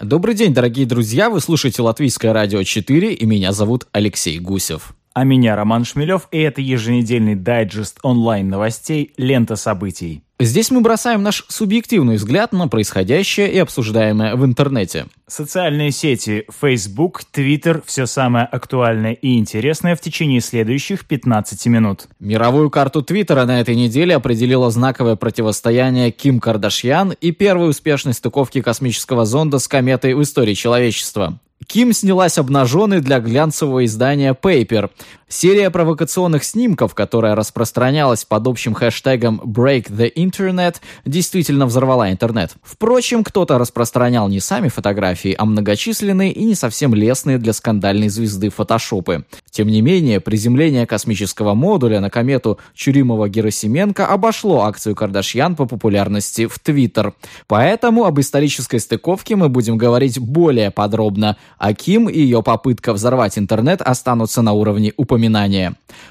Добрый день, дорогие друзья! Вы слушаете Латвийское радио 4, и меня зовут Алексей Гусев. А меня Роман Шмелев, и это еженедельный дайджест онлайн-новостей «Лента событий». Здесь мы бросаем наш субъективный взгляд на происходящее и обсуждаемое в интернете. Социальные сети Facebook, Twitter – все самое актуальное и интересное в течение следующих 15 минут. Мировую карту Твиттера на этой неделе определило знаковое противостояние Ким Кардашьян и первой успешной стыковки космического зонда с кометой в истории человечества. Ким снялась обнаженной для глянцевого издания Paper. Серия провокационных снимков, которая распространялась под общим хэштегом Break the Internet, действительно взорвала интернет. Впрочем, кто-то распространял не сами фотографии, а многочисленные и не совсем лестные для скандальной звезды фотошопы. Тем не менее, приземление космического модуля на комету Чуримова-Герасименко обошло акцию Кардашьян по популярности в Твиттер. Поэтому об исторической стыковке мы будем говорить более подробно, а Ким и ее попытка взорвать интернет останутся на уровне упоминания.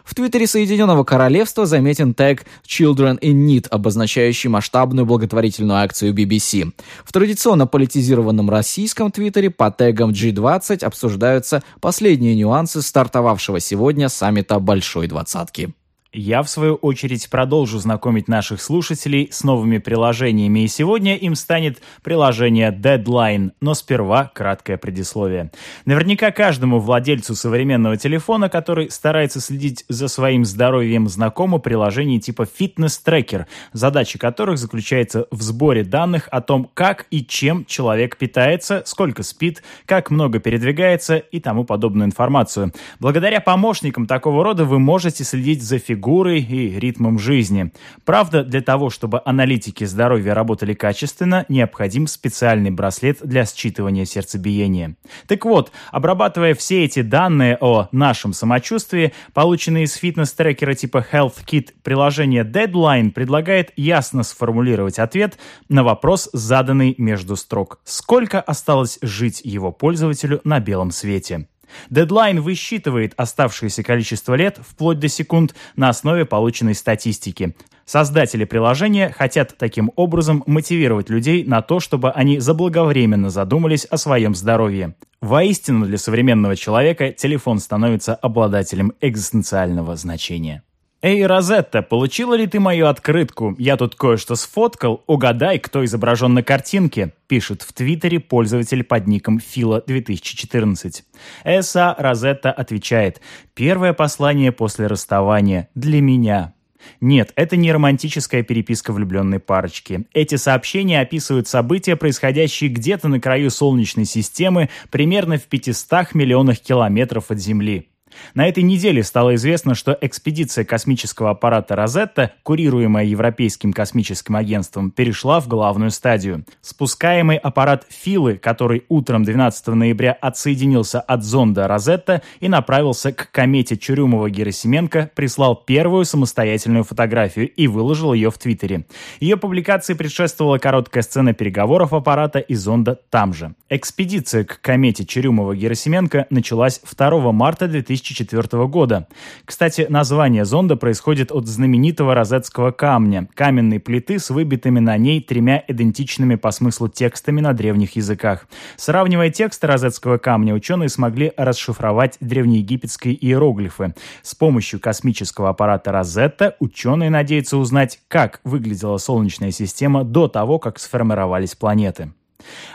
В Твиттере Соединенного Королевства заметен тег «Children in Need», обозначающий масштабную благотворительную акцию BBC. В традиционно политизированном российском Твиттере по тегам G20 обсуждаются последние нюансы стартовавшего сегодня саммита Большой Двадцатки. Я, в свою очередь, продолжу знакомить наших слушателей с новыми приложениями, и сегодня им станет приложение Deadline, но сперва краткое предисловие. Наверняка каждому владельцу современного телефона, который старается следить за своим здоровьем, знакомо приложение типа Tracker, задача которых заключается в сборе данных о том, как и чем человек питается, сколько спит, как много передвигается и тому подобную информацию. Благодаря помощникам такого рода вы можете следить за фигурой фигурой и ритмом жизни. Правда, для того, чтобы аналитики здоровья работали качественно, необходим специальный браслет для считывания сердцебиения. Так вот, обрабатывая все эти данные о нашем самочувствии, полученные из фитнес-трекера типа Health Kit, приложение Deadline предлагает ясно сформулировать ответ на вопрос, заданный между строк. Сколько осталось жить его пользователю на белом свете? Дедлайн высчитывает оставшееся количество лет вплоть до секунд на основе полученной статистики. Создатели приложения хотят таким образом мотивировать людей на то, чтобы они заблаговременно задумались о своем здоровье. Воистину для современного человека телефон становится обладателем экзистенциального значения. «Эй, Розетта, получила ли ты мою открытку? Я тут кое-что сфоткал. Угадай, кто изображен на картинке», пишет в Твиттере пользователь под ником Фила2014. Эса Розетта отвечает «Первое послание после расставания для меня». Нет, это не романтическая переписка влюбленной парочки. Эти сообщения описывают события, происходящие где-то на краю Солнечной системы, примерно в 500 миллионах километров от Земли. На этой неделе стало известно, что экспедиция космического аппарата «Розетта», курируемая Европейским космическим агентством, перешла в главную стадию. Спускаемый аппарат «Филы», который утром 12 ноября отсоединился от зонда «Розетта» и направился к комете Чурюмова-Герасименко, прислал первую самостоятельную фотографию и выложил ее в Твиттере. Ее публикации предшествовала короткая сцена переговоров аппарата и зонда там же. Экспедиция к комете Чурюмова-Герасименко началась 2 марта 2000 2004 года. Кстати, название зонда происходит от знаменитого розетского камня, каменной плиты с выбитыми на ней тремя идентичными по смыслу текстами на древних языках. Сравнивая тексты розетского камня, ученые смогли расшифровать древнеегипетские иероглифы. С помощью космического аппарата Розетта ученые надеются узнать, как выглядела Солнечная система до того, как сформировались планеты.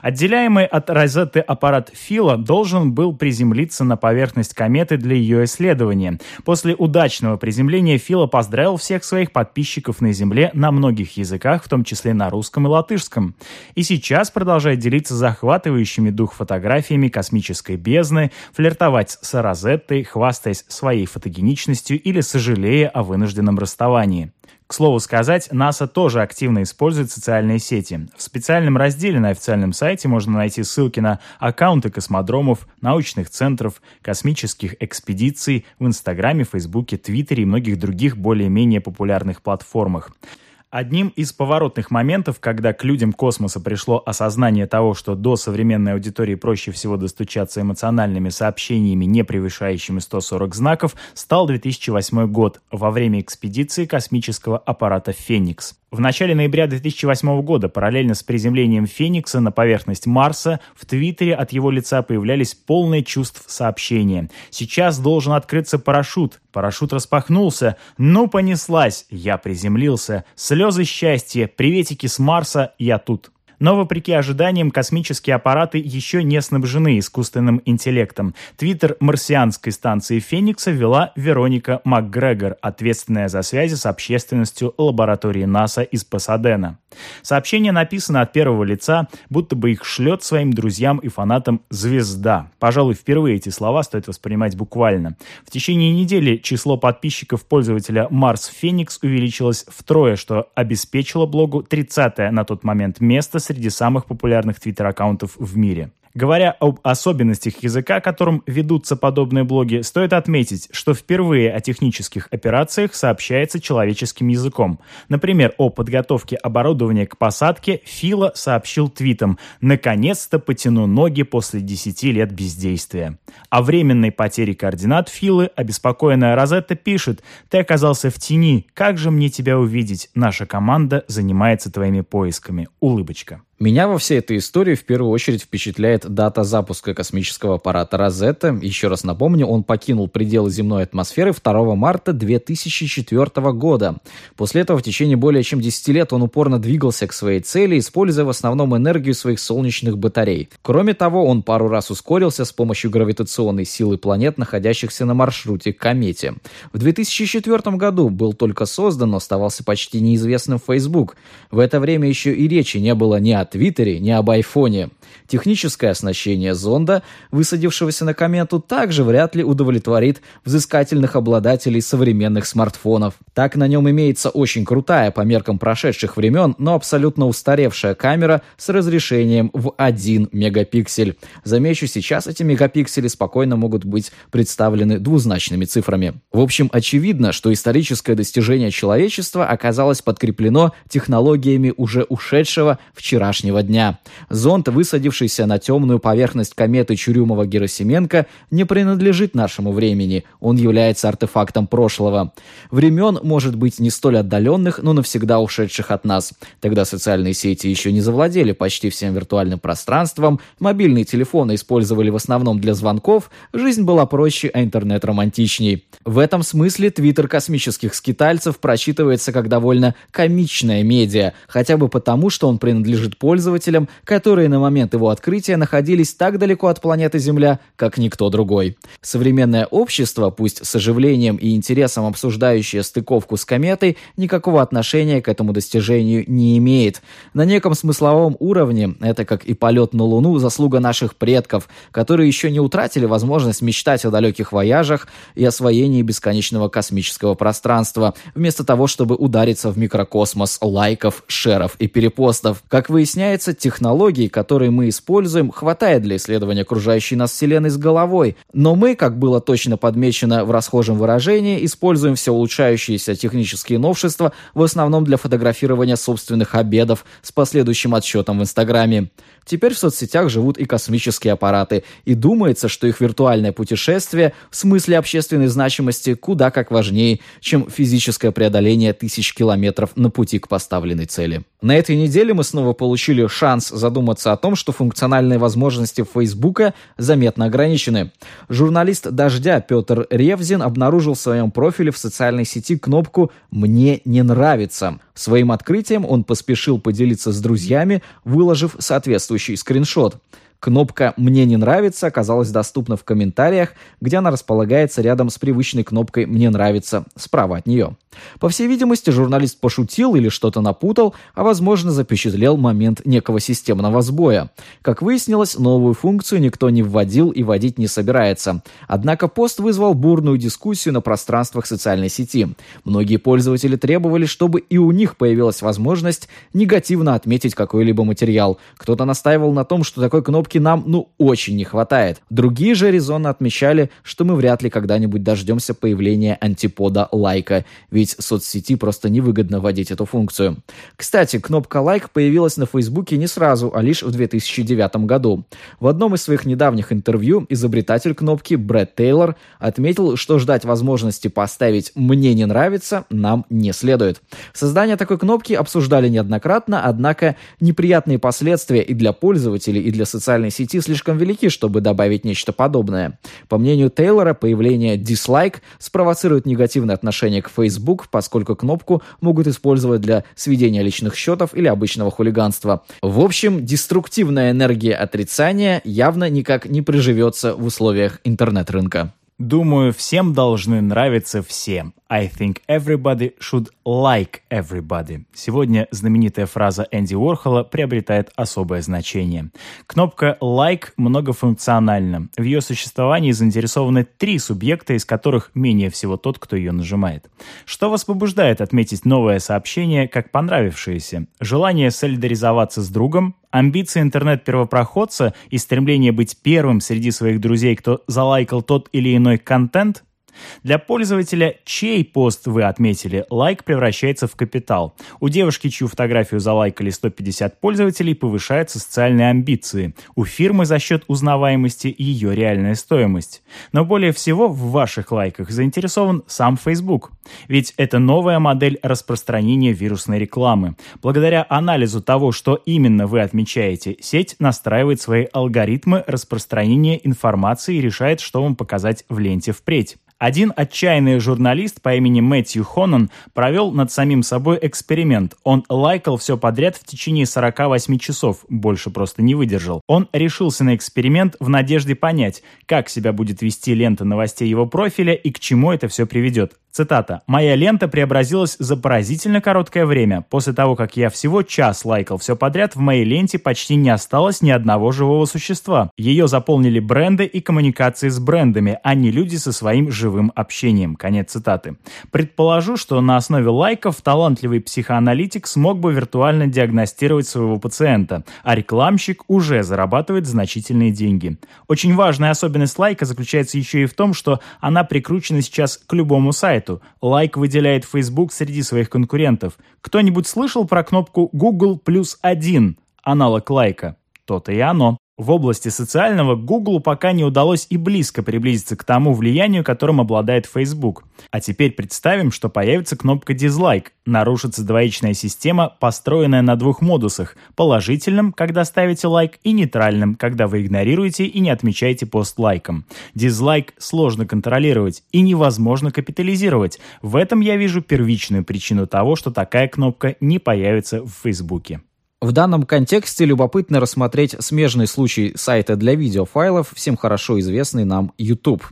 Отделяемый от розетты аппарат Фила должен был приземлиться на поверхность кометы для ее исследования. После удачного приземления Фила поздравил всех своих подписчиков на Земле на многих языках, в том числе на русском и латышском. И сейчас продолжает делиться захватывающими дух фотографиями космической бездны, флиртовать с Розеттой, хвастаясь своей фотогеничностью или сожалея о вынужденном расставании. К слову сказать, НАСА тоже активно использует социальные сети. В специальном разделе на официальном сайте можно найти ссылки на аккаунты космодромов, научных центров, космических экспедиций в Инстаграме, Фейсбуке, Твиттере и многих других более-менее популярных платформах. Одним из поворотных моментов, когда к людям космоса пришло осознание того, что до современной аудитории проще всего достучаться эмоциональными сообщениями, не превышающими 140 знаков, стал 2008 год во время экспедиции космического аппарата «Феникс». В начале ноября 2008 года, параллельно с приземлением Феникса на поверхность Марса, в Твиттере от его лица появлялись полные чувств сообщения. «Сейчас должен открыться парашют. Парашют распахнулся. Ну, понеслась. Я приземлился. Слезы счастья. Приветики с Марса. Я тут». Но, вопреки ожиданиям, космические аппараты еще не снабжены искусственным интеллектом. Твиттер марсианской станции Феникса вела Вероника МакГрегор, ответственная за связи с общественностью лаборатории НАСА из Пасадена. Сообщение написано от первого лица, будто бы их шлет своим друзьям и фанатам «Звезда». Пожалуй, впервые эти слова стоит воспринимать буквально. В течение недели число подписчиков пользователя Марс Феникс увеличилось втрое, что обеспечило блогу 30 на тот момент место среди самых популярных твиттер-аккаунтов в мире. Говоря об особенностях языка, которым ведутся подобные блоги, стоит отметить, что впервые о технических операциях сообщается человеческим языком. Например, о подготовке оборудования к посадке Фила сообщил твитом «Наконец-то потяну ноги после 10 лет бездействия». О временной потере координат Филы обеспокоенная Розетта пишет «Ты оказался в тени, как же мне тебя увидеть? Наша команда занимается твоими поисками». Улыбочка. Меня во всей этой истории в первую очередь впечатляет дата запуска космического аппарата «Розетта». Еще раз напомню, он покинул пределы земной атмосферы 2 марта 2004 года. После этого в течение более чем 10 лет он упорно двигался к своей цели, используя в основном энергию своих солнечных батарей. Кроме того, он пару раз ускорился с помощью гравитационной силы планет, находящихся на маршруте к комете. В 2004 году был только создан, но оставался почти неизвестным Facebook. В это время еще и речи не было ни о о Твиттере, ни об айфоне. Техническое оснащение зонда, высадившегося на комету, также вряд ли удовлетворит взыскательных обладателей современных смартфонов. Так на нем имеется очень крутая по меркам прошедших времен, но абсолютно устаревшая камера с разрешением в 1 мегапиксель. Замечу, сейчас эти мегапиксели спокойно могут быть представлены двузначными цифрами. В общем, очевидно, что историческое достижение человечества оказалось подкреплено технологиями уже ушедшего вчера вчерашнего дня. Зонд, высадившийся на темную поверхность кометы Чурюмова-Герасименко, не принадлежит нашему времени. Он является артефактом прошлого. Времен, может быть, не столь отдаленных, но навсегда ушедших от нас. Тогда социальные сети еще не завладели почти всем виртуальным пространством, мобильные телефоны использовали в основном для звонков, жизнь была проще, а интернет романтичней. В этом смысле твиттер космических скитальцев прочитывается как довольно комичная медиа, хотя бы потому, что он принадлежит пользователям, которые на момент его открытия находились так далеко от планеты Земля, как никто другой. Современное общество, пусть с оживлением и интересом обсуждающее стыковку с кометой, никакого отношения к этому достижению не имеет. На неком смысловом уровне это, как и полет на Луну, заслуга наших предков, которые еще не утратили возможность мечтать о далеких вояжах и освоении бесконечного космического пространства, вместо того, чтобы удариться в микрокосмос лайков, шеров и перепостов. Как выяснилось, выясняется, технологий, которые мы используем, хватает для исследования окружающей нас Вселенной с головой. Но мы, как было точно подмечено в расхожем выражении, используем все улучшающиеся технические новшества в основном для фотографирования собственных обедов с последующим отсчетом в Инстаграме. Теперь в соцсетях живут и космические аппараты, и думается, что их виртуальное путешествие в смысле общественной значимости куда как важнее, чем физическое преодоление тысяч километров на пути к поставленной цели. На этой неделе мы снова получили шанс задуматься о том, что функциональные возможности Фейсбука заметно ограничены. Журналист «Дождя» Петр Ревзин обнаружил в своем профиле в социальной сети кнопку «Мне не нравится». Своим открытием он поспешил поделиться с друзьями, выложив соответствующий скриншот. Кнопка «Мне не нравится» оказалась доступна в комментариях, где она располагается рядом с привычной кнопкой «Мне нравится» справа от нее. По всей видимости, журналист пошутил или что-то напутал, а возможно запечатлел момент некого системного сбоя. Как выяснилось, новую функцию никто не вводил и вводить не собирается. Однако пост вызвал бурную дискуссию на пространствах социальной сети. Многие пользователи требовали, чтобы и у них появилась возможность негативно отметить какой-либо материал. Кто-то настаивал на том, что такой кнопки кнопки нам, ну, очень не хватает. Другие же резонно отмечали, что мы вряд ли когда-нибудь дождемся появления антипода лайка, ведь соцсети просто невыгодно вводить эту функцию. Кстати, кнопка лайк появилась на Фейсбуке не сразу, а лишь в 2009 году. В одном из своих недавних интервью изобретатель кнопки Брэд Тейлор отметил, что ждать возможности поставить «мне не нравится» нам не следует. Создание такой кнопки обсуждали неоднократно, однако неприятные последствия и для пользователей, и для социальной сети слишком велики, чтобы добавить нечто подобное. По мнению Тейлора, появление «дизлайк» спровоцирует негативное отношение к Facebook, поскольку кнопку могут использовать для сведения личных счетов или обычного хулиганства. В общем, деструктивная энергия отрицания явно никак не приживется в условиях интернет-рынка. Думаю, всем должны нравиться все. I think everybody should like everybody. Сегодня знаменитая фраза Энди Уорхола приобретает особое значение. Кнопка like многофункциональна. В ее существовании заинтересованы три субъекта, из которых менее всего тот, кто ее нажимает. Что вас побуждает отметить новое сообщение как понравившееся? Желание солидаризоваться с другом, амбиции интернет-первопроходца и стремление быть первым среди своих друзей, кто залайкал тот или иной контент – для пользователя, чей пост вы отметили, лайк превращается в капитал. У девушки, чью фотографию залайкали 150 пользователей, повышаются социальные амбиции. У фирмы за счет узнаваемости ее реальная стоимость. Но более всего в ваших лайках заинтересован сам Facebook. Ведь это новая модель распространения вирусной рекламы. Благодаря анализу того, что именно вы отмечаете, сеть настраивает свои алгоритмы распространения информации и решает, что вам показать в ленте впредь. Один отчаянный журналист по имени Мэтью Хонан провел над самим собой эксперимент. Он лайкал все подряд в течение 48 часов, больше просто не выдержал. Он решился на эксперимент в надежде понять, как себя будет вести лента новостей его профиля и к чему это все приведет. Цитата. «Моя лента преобразилась за поразительно короткое время. После того, как я всего час лайкал все подряд, в моей ленте почти не осталось ни одного живого существа. Ее заполнили бренды и коммуникации с брендами, а не люди со своим живым общением». Конец цитаты. Предположу, что на основе лайков талантливый психоаналитик смог бы виртуально диагностировать своего пациента, а рекламщик уже зарабатывает значительные деньги. Очень важная особенность лайка заключается еще и в том, что она прикручена сейчас к любому сайту, сайту. Лайк выделяет Facebook среди своих конкурентов. Кто-нибудь слышал про кнопку Google плюс один, аналог лайка? То-то и оно. В области социального Google пока не удалось и близко приблизиться к тому влиянию, которым обладает Facebook. А теперь представим, что появится кнопка дизлайк. Нарушится двоичная система, построенная на двух модусах – положительном, когда ставите лайк, и нейтральном, когда вы игнорируете и не отмечаете пост лайком. Дизлайк сложно контролировать и невозможно капитализировать. В этом я вижу первичную причину того, что такая кнопка не появится в Фейсбуке. В данном контексте любопытно рассмотреть смежный случай сайта для видеофайлов, всем хорошо известный нам YouTube.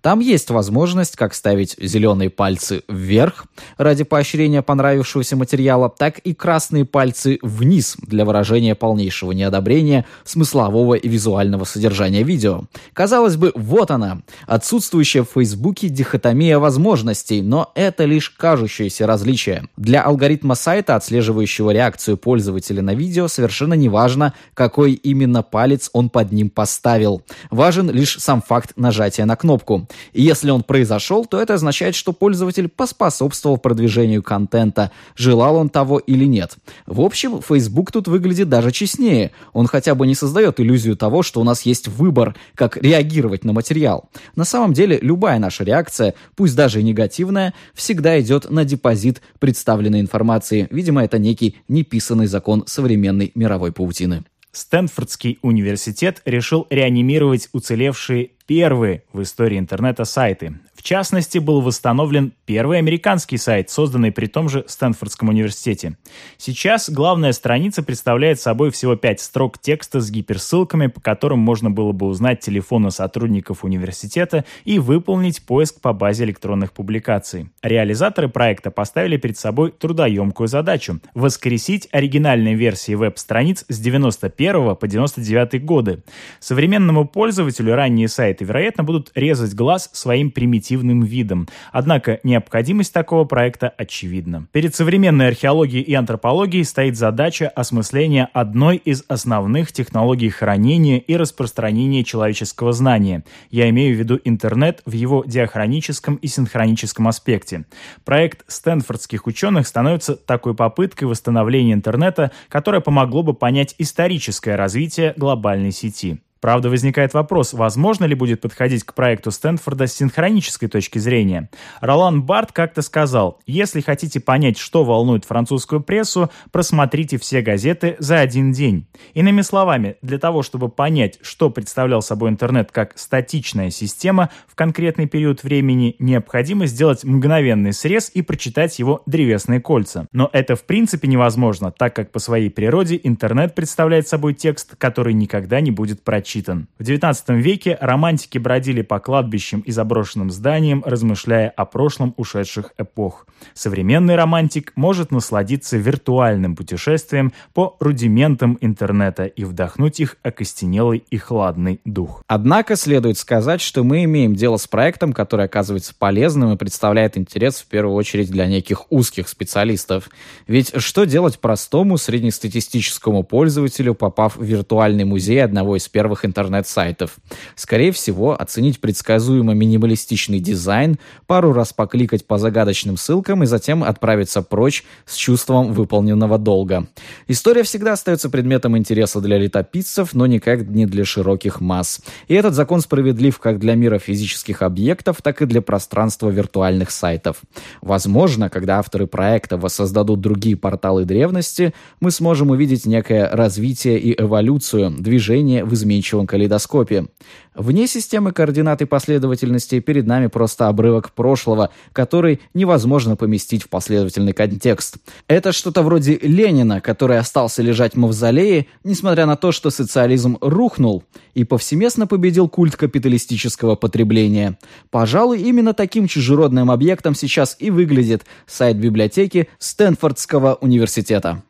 Там есть возможность как ставить зеленые пальцы вверх ради поощрения понравившегося материала, так и красные пальцы вниз для выражения полнейшего неодобрения смыслового и визуального содержания видео. Казалось бы, вот она, отсутствующая в Фейсбуке дихотомия возможностей, но это лишь кажущееся различие. Для алгоритма сайта, отслеживающего реакцию пользователя на видео, совершенно не важно, какой именно палец он под ним поставил. Важен лишь сам факт нажатия на кнопку кнопку. Если он произошел, то это означает, что пользователь поспособствовал продвижению контента, желал он того или нет. В общем, Facebook тут выглядит даже честнее. Он хотя бы не создает иллюзию того, что у нас есть выбор, как реагировать на материал. На самом деле, любая наша реакция, пусть даже и негативная, всегда идет на депозит представленной информации. Видимо, это некий неписанный закон современной мировой паутины. Стэнфордский университет решил реанимировать уцелевшие первые в истории интернета сайты. В частности, был восстановлен первый американский сайт, созданный при том же Стэнфордском университете. Сейчас главная страница представляет собой всего пять строк текста с гиперссылками, по которым можно было бы узнать телефоны сотрудников университета и выполнить поиск по базе электронных публикаций. Реализаторы проекта поставили перед собой трудоемкую задачу – воскресить оригинальные версии веб-страниц с 91 по 99 годы. Современному пользователю ранние сайты, вероятно, будут резать глаз своим примитивным примитивным видом. Однако необходимость такого проекта очевидна. Перед современной археологией и антропологией стоит задача осмысления одной из основных технологий хранения и распространения человеческого знания. Я имею в виду интернет в его диахроническом и синхроническом аспекте. Проект стэнфордских ученых становится такой попыткой восстановления интернета, которая помогло бы понять историческое развитие глобальной сети. Правда, возникает вопрос, возможно ли будет подходить к проекту Стэнфорда с синхронической точки зрения. Ролан Барт как-то сказал, если хотите понять, что волнует французскую прессу, просмотрите все газеты за один день. Иными словами, для того, чтобы понять, что представлял собой интернет как статичная система в конкретный период времени, необходимо сделать мгновенный срез и прочитать его древесные кольца. Но это в принципе невозможно, так как по своей природе интернет представляет собой текст, который никогда не будет прочитан прочитан. В XIX веке романтики бродили по кладбищам и заброшенным зданиям, размышляя о прошлом ушедших эпох. Современный романтик может насладиться виртуальным путешествием по рудиментам интернета и вдохнуть их окостенелый и хладный дух. Однако следует сказать, что мы имеем дело с проектом, который оказывается полезным и представляет интерес в первую очередь для неких узких специалистов. Ведь что делать простому среднестатистическому пользователю, попав в виртуальный музей одного из первых новых интернет-сайтов. Скорее всего, оценить предсказуемо минималистичный дизайн, пару раз покликать по загадочным ссылкам и затем отправиться прочь с чувством выполненного долга. История всегда остается предметом интереса для летописцев, но никак не для широких масс. И этот закон справедлив как для мира физических объектов, так и для пространства виртуальных сайтов. Возможно, когда авторы проекта воссоздадут другие порталы древности, мы сможем увидеть некое развитие и эволюцию, движение в изменчивом изменчивом калейдоскопе. Вне системы координат и последовательности перед нами просто обрывок прошлого, который невозможно поместить в последовательный контекст. Это что-то вроде Ленина, который остался лежать в мавзолее, несмотря на то, что социализм рухнул и повсеместно победил культ капиталистического потребления. Пожалуй, именно таким чужеродным объектом сейчас и выглядит сайт библиотеки Стэнфордского университета.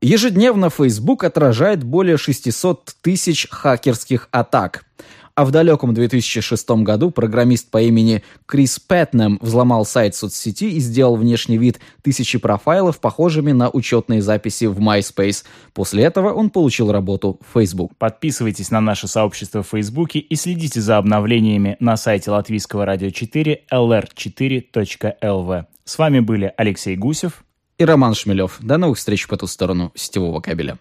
Ежедневно Facebook отражает более 600 тысяч хакерских атак. А в далеком 2006 году программист по имени Крис Пэтнем взломал сайт соцсети и сделал внешний вид тысячи профайлов, похожими на учетные записи в MySpace. После этого он получил работу в Facebook. Подписывайтесь на наше сообщество в Facebook и следите за обновлениями на сайте латвийского радио 4 lr4.lv. С вами были Алексей Гусев и Роман Шмелев. До новых встреч по ту сторону сетевого кабеля.